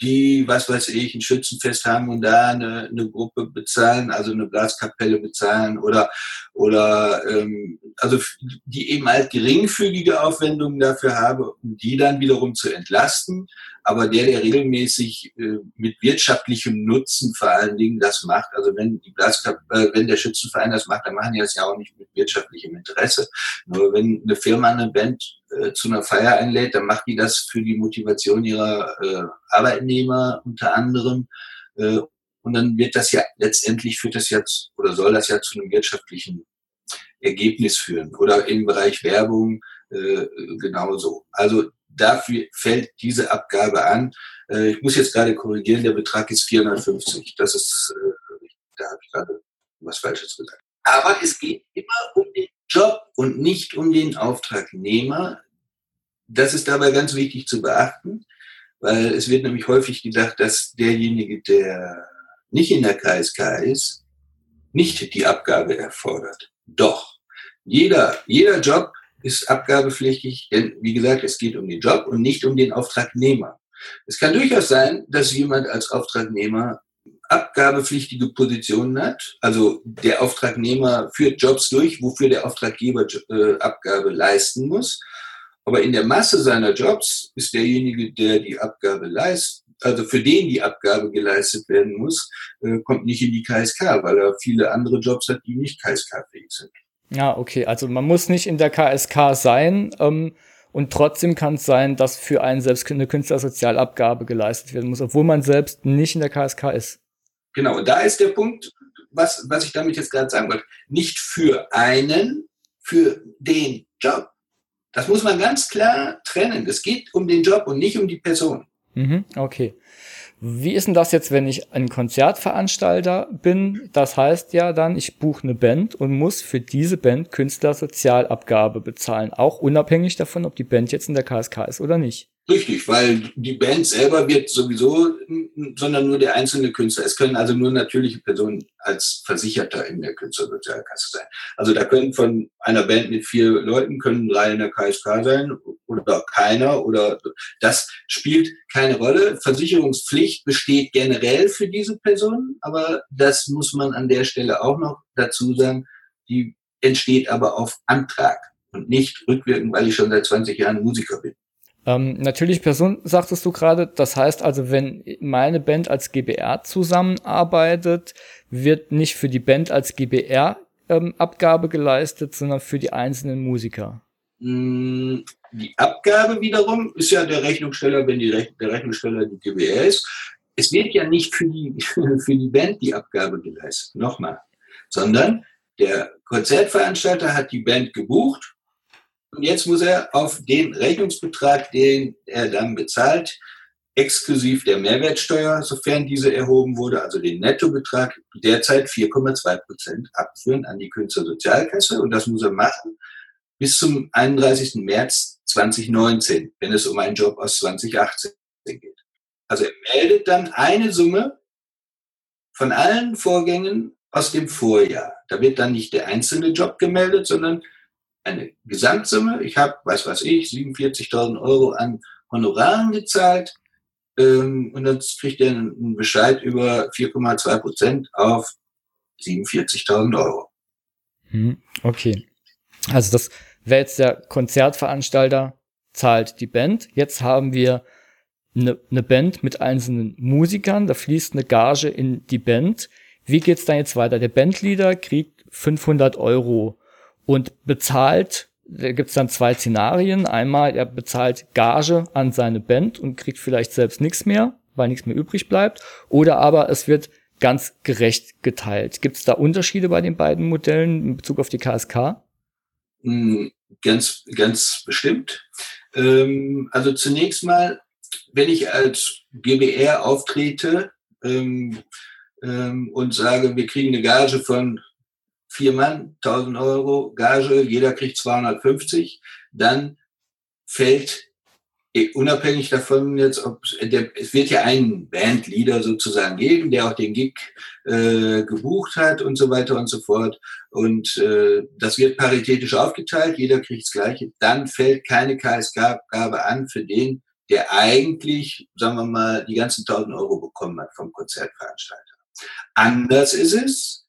die, was weiß ich, ein Schützenfest haben und da eine, eine Gruppe bezahlen, also eine Blaskapelle bezahlen oder, oder ähm, also die eben halt geringfügige Aufwendungen dafür habe, um die dann wiederum zu entlasten. Aber der, der regelmäßig äh, mit wirtschaftlichem Nutzen vor allen Dingen das macht, also wenn die Blaskapelle, äh, wenn der Schützenverein das macht, dann machen die das ja auch nicht mit wirtschaftlichem Interesse. Nur wenn eine Firma eine Band äh, zu einer Feier einlädt, dann macht die das für die Motivation ihrer äh, Arbeitnehmer unter anderem. Äh, und dann wird das ja letztendlich führt das jetzt oder soll das ja zu einem wirtschaftlichen Ergebnis führen. Oder im Bereich Werbung äh, genauso. Also dafür fällt diese Abgabe an. Äh, ich muss jetzt gerade korrigieren, der Betrag ist 450. Das ist, äh, da habe ich gerade was Falsches gesagt. Aber es geht immer um den Job und nicht um den Auftragnehmer. Das ist dabei ganz wichtig zu beachten, weil es wird nämlich häufig gedacht, dass derjenige, der nicht in der KSK ist, nicht die Abgabe erfordert. Doch, jeder, jeder Job ist abgabepflichtig, denn wie gesagt, es geht um den Job und nicht um den Auftragnehmer. Es kann durchaus sein, dass jemand als Auftragnehmer abgabepflichtige Positionen hat. Also der Auftragnehmer führt Jobs durch, wofür der Auftraggeber äh, Abgabe leisten muss. Aber in der Masse seiner Jobs ist derjenige, der die Abgabe leistet, also für den die Abgabe geleistet werden muss, äh, kommt nicht in die KSK, weil er viele andere Jobs hat, die nicht KSK-fähig sind. Ja, okay. Also man muss nicht in der KSK sein. Ähm und trotzdem kann es sein, dass für einen selbst eine Künstlersozialabgabe geleistet werden muss, obwohl man selbst nicht in der KSK ist. Genau, da ist der Punkt, was, was ich damit jetzt gerade sagen wollte. Nicht für einen, für den Job. Das muss man ganz klar trennen. Es geht um den Job und nicht um die Person. Mhm, okay. Wie ist denn das jetzt, wenn ich ein Konzertveranstalter bin? Das heißt ja dann, ich buche eine Band und muss für diese Band Künstlersozialabgabe bezahlen, auch unabhängig davon, ob die Band jetzt in der KSK ist oder nicht. Richtig, weil die Band selber wird sowieso, sondern nur der einzelne Künstler. Es können also nur natürliche Personen als Versicherter in der Künstlersozialkasse sein. Also da können von einer Band mit vier Leuten können drei in der KSK sein oder keiner oder das spielt keine Rolle. Versicherungspflicht besteht generell für diese Personen, aber das muss man an der Stelle auch noch dazu sagen, die entsteht aber auf Antrag und nicht rückwirkend, weil ich schon seit 20 Jahren Musiker bin. Ähm, natürlich Person, sagtest du gerade. Das heißt also, wenn meine Band als GBR zusammenarbeitet, wird nicht für die Band als GBR ähm, Abgabe geleistet, sondern für die einzelnen Musiker. Mm, die Abgabe wiederum ist ja der Rechnungssteller, wenn die Rech der Rechnungssteller die GBR ist. Es wird ja nicht für die, für die Band die Abgabe geleistet, nochmal, sondern der Konzertveranstalter hat die Band gebucht und jetzt muss er auf den Rechnungsbetrag, den er dann bezahlt, exklusiv der Mehrwertsteuer, sofern diese erhoben wurde, also den Nettobetrag, derzeit 4,2 Prozent abführen an die Künstlersozialkasse. Und das muss er machen bis zum 31. März 2019, wenn es um einen Job aus 2018 geht. Also er meldet dann eine Summe von allen Vorgängen aus dem Vorjahr. Da wird dann nicht der einzelne Job gemeldet, sondern eine Gesamtsumme. Ich habe, weiß was ich, 47.000 Euro an Honoraren gezahlt. Ähm, und dann kriegt er einen Bescheid über 4,2 Prozent auf 47.000 Euro. Hm, okay. Also das wäre jetzt der Konzertveranstalter, zahlt die Band. Jetzt haben wir eine, eine Band mit einzelnen Musikern, da fließt eine Gage in die Band. Wie geht's dann jetzt weiter? Der Bandleader kriegt 500 Euro und bezahlt, da gibt's dann zwei Szenarien. Einmal, er bezahlt Gage an seine Band und kriegt vielleicht selbst nichts mehr, weil nichts mehr übrig bleibt. Oder aber es wird ganz gerecht geteilt. Gibt's da Unterschiede bei den beiden Modellen in Bezug auf die KSK? Hm, ganz, ganz bestimmt. Ähm, also zunächst mal, wenn ich als GBR auftrete ähm, ähm, und sage, wir kriegen eine Gage von vier Mann, 1000 Euro Gage, jeder kriegt 250, dann fällt eh, unabhängig davon jetzt, ob es wird ja einen Bandleader sozusagen geben, der auch den Gig äh, gebucht hat und so weiter und so fort. Und äh, das wird paritätisch aufgeteilt, jeder kriegt das Gleiche. Dann fällt keine KSK-Abgabe an für den, der eigentlich, sagen wir mal, die ganzen 1000 Euro bekommen hat vom Konzertveranstalter. Anders ist es,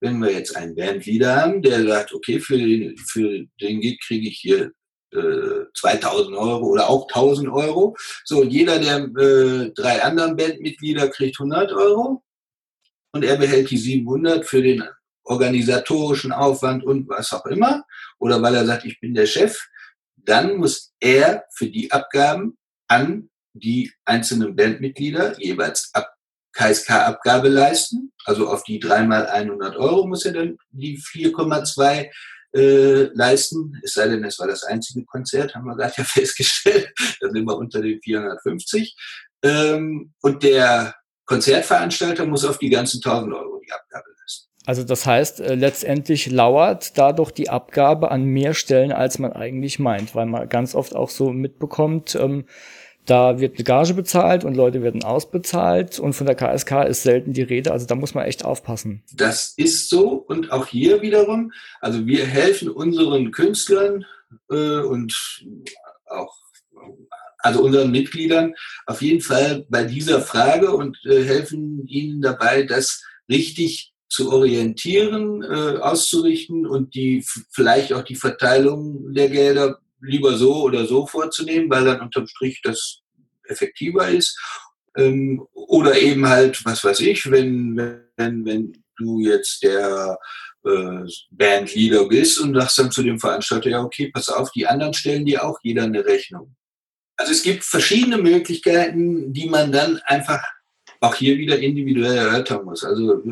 wenn wir jetzt einen Bandleader haben, der sagt, okay, für den, für den Gig kriege ich hier äh, 2000 Euro oder auch 1000 Euro. So, und jeder der äh, drei anderen Bandmitglieder kriegt 100 Euro und er behält die 700 für den organisatorischen Aufwand und was auch immer. Oder weil er sagt, ich bin der Chef. Dann muss er für die Abgaben an die einzelnen Bandmitglieder jeweils ab KSK-Abgabe leisten. Also auf die dreimal 100 Euro muss er dann die 4,2 äh, leisten. Es sei denn, es war das einzige Konzert, haben wir gerade ja festgestellt. Da sind wir unter den 450. Ähm, und der Konzertveranstalter muss auf die ganzen 1000 Euro die Abgabe leisten. Also das heißt, äh, letztendlich lauert dadurch die Abgabe an mehr Stellen, als man eigentlich meint, weil man ganz oft auch so mitbekommt, ähm, da wird eine Gage bezahlt und Leute werden ausbezahlt und von der KSK ist selten die Rede. Also da muss man echt aufpassen. Das ist so und auch hier wiederum, also wir helfen unseren Künstlern äh, und auch also unseren Mitgliedern auf jeden Fall bei dieser Frage und äh, helfen ihnen dabei, das richtig zu orientieren, äh, auszurichten und die vielleicht auch die Verteilung der Gelder lieber so oder so vorzunehmen, weil dann unterm Strich das effektiver ist. Ähm, oder eben halt, was weiß ich, wenn, wenn, wenn du jetzt der äh, Bandleader bist und sagst dann zu dem Veranstalter, ja, okay, pass auf, die anderen stellen dir auch jeder eine Rechnung. Also es gibt verschiedene Möglichkeiten, die man dann einfach auch hier wieder individuell erörtern muss. Also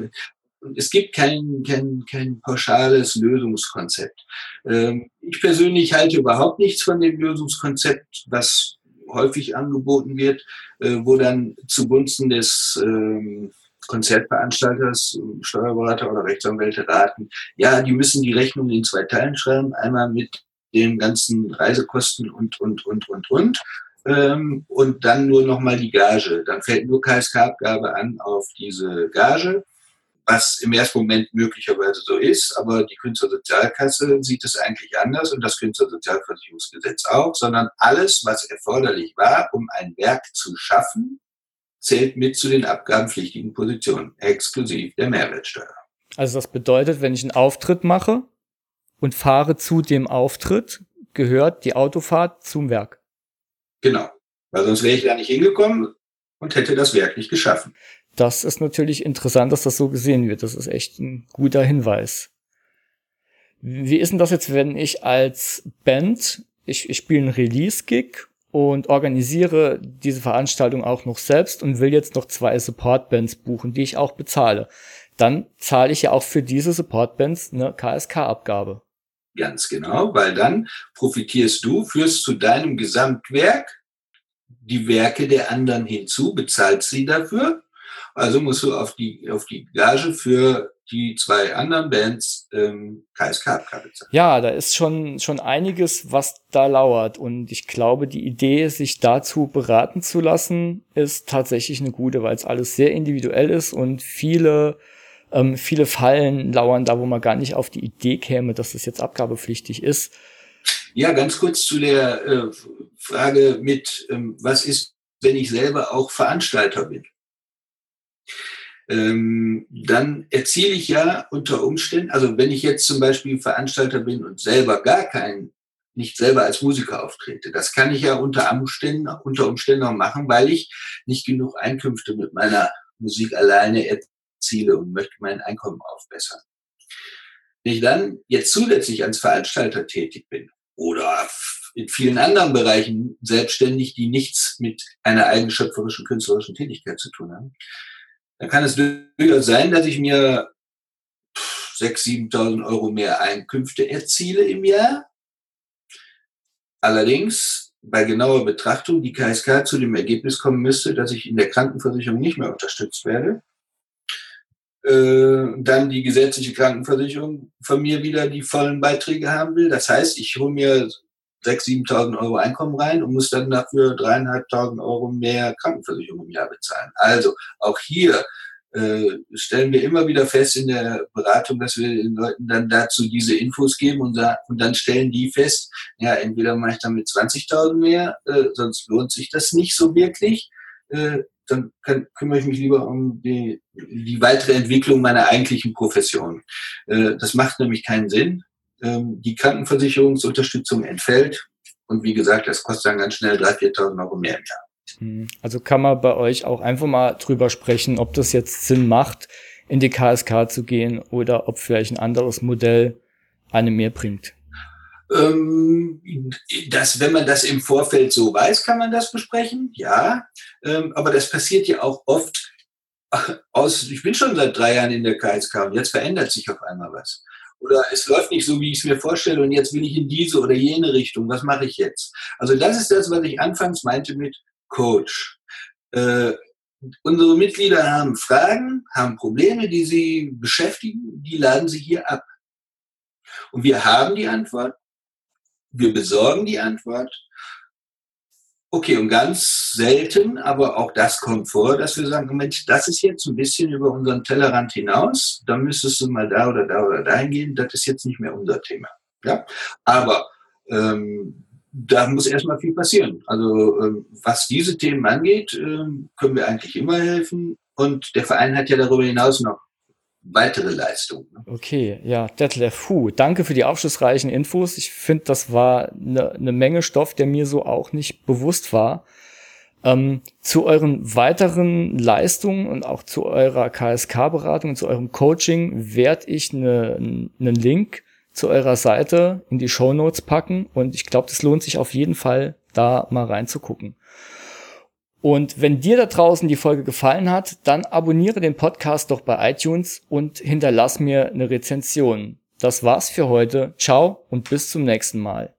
es gibt kein, kein, kein pauschales Lösungskonzept. Ähm, ich persönlich halte überhaupt nichts von dem Lösungskonzept, was häufig angeboten wird, äh, wo dann zugunsten des ähm, Konzertveranstalters, Steuerberater oder Rechtsanwälte raten, ja, die müssen die Rechnung in zwei Teilen schreiben, einmal mit den ganzen Reisekosten und, und, und, und, und. Ähm, und dann nur nochmal die Gage. Dann fällt nur KSK-Abgabe an auf diese Gage was im ersten Moment möglicherweise so ist, aber die Künstlersozialkasse sieht es eigentlich anders und das Künstlersozialversicherungsgesetz auch, sondern alles, was erforderlich war, um ein Werk zu schaffen, zählt mit zu den abgabenpflichtigen Positionen, exklusiv der Mehrwertsteuer. Also das bedeutet, wenn ich einen Auftritt mache und fahre zu dem Auftritt, gehört die Autofahrt zum Werk. Genau, weil sonst wäre ich da nicht hingekommen und hätte das Werk nicht geschaffen. Das ist natürlich interessant, dass das so gesehen wird. Das ist echt ein guter Hinweis. Wie ist denn das jetzt, wenn ich als Band, ich, ich spiele einen Release-Gig und organisiere diese Veranstaltung auch noch selbst und will jetzt noch zwei Support-Bands buchen, die ich auch bezahle. Dann zahle ich ja auch für diese Support-Bands eine KSK-Abgabe. Ganz genau, weil dann profitierst du, führst zu deinem Gesamtwerk die Werke der anderen hinzu, bezahlst sie dafür. Also musst du auf die, auf die Gage für die zwei anderen Bands ähm, KSK-Abgabe zahlen. Ja, da ist schon, schon einiges, was da lauert. Und ich glaube, die Idee, sich dazu beraten zu lassen, ist tatsächlich eine gute, weil es alles sehr individuell ist und viele ähm, viele Fallen lauern da, wo man gar nicht auf die Idee käme, dass das jetzt abgabepflichtig ist. Ja, ganz kurz zu der äh, Frage mit, ähm, was ist, wenn ich selber auch Veranstalter bin? Ähm, dann erziele ich ja unter Umständen, also wenn ich jetzt zum Beispiel Veranstalter bin und selber gar keinen, nicht selber als Musiker auftrete, das kann ich ja unter Umständen, unter Umständen auch machen, weil ich nicht genug Einkünfte mit meiner Musik alleine Ziele und möchte mein Einkommen aufbessern. Wenn ich dann jetzt zusätzlich als Veranstalter tätig bin oder in vielen anderen Bereichen selbstständig, die nichts mit einer eigenschöpferischen künstlerischen Tätigkeit zu tun haben, dann kann es durchaus sein, dass ich mir 6.000, 7.000 Euro mehr Einkünfte erziele im Jahr. Allerdings bei genauer Betrachtung die KSK zu dem Ergebnis kommen müsste, dass ich in der Krankenversicherung nicht mehr unterstützt werde äh, dann die gesetzliche Krankenversicherung von mir wieder die vollen Beiträge haben will. Das heißt, ich hole mir 6.000, 7.000 Euro Einkommen rein und muss dann dafür 3.500 Euro mehr Krankenversicherung im Jahr bezahlen. Also auch hier äh, stellen wir immer wieder fest in der Beratung, dass wir den Leuten dann dazu diese Infos geben und, und dann stellen die fest, ja, entweder mache ich damit 20.000 mehr, äh, sonst lohnt sich das nicht so wirklich. Äh, dann kann, kümmere ich mich lieber um die, die weitere Entwicklung meiner eigentlichen Profession. Äh, das macht nämlich keinen Sinn. Ähm, die Krankenversicherungsunterstützung entfällt und wie gesagt, das kostet dann ganz schnell 3.000, 4.000 Euro mehr im Jahr. Hm. Also kann man bei euch auch einfach mal drüber sprechen, ob das jetzt Sinn macht, in die KSK zu gehen oder ob vielleicht ein anderes Modell einem mehr bringt ähm, dass, wenn man das im Vorfeld so weiß, kann man das besprechen, ja. Ähm, aber das passiert ja auch oft aus, ich bin schon seit drei Jahren in der KSK und jetzt verändert sich auf einmal was. Oder es läuft nicht so, wie ich es mir vorstelle und jetzt will ich in diese oder jene Richtung. Was mache ich jetzt? Also das ist das, was ich anfangs meinte mit Coach. Äh, unsere Mitglieder haben Fragen, haben Probleme, die sie beschäftigen, die laden sie hier ab. Und wir haben die Antwort wir besorgen die Antwort. Okay, und ganz selten, aber auch das kommt vor, dass wir sagen, Mensch, das ist jetzt ein bisschen über unseren Tellerrand hinaus, da müsstest du mal da oder da oder dahin gehen, das ist jetzt nicht mehr unser Thema. Ja? Aber ähm, da muss erstmal viel passieren. Also ähm, was diese Themen angeht, ähm, können wir eigentlich immer helfen. Und der Verein hat ja darüber hinaus noch weitere Leistung. Ne? Okay, ja, Detlef, hu, danke für die aufschlussreichen Infos. Ich finde, das war eine ne Menge Stoff, der mir so auch nicht bewusst war. Ähm, zu euren weiteren Leistungen und auch zu eurer KSK-Beratung, zu eurem Coaching werde ich einen ne Link zu eurer Seite in die Show Notes packen und ich glaube, das lohnt sich auf jeden Fall, da mal reinzugucken. Und wenn dir da draußen die Folge gefallen hat, dann abonniere den Podcast doch bei iTunes und hinterlass mir eine Rezension. Das war's für heute. Ciao und bis zum nächsten Mal.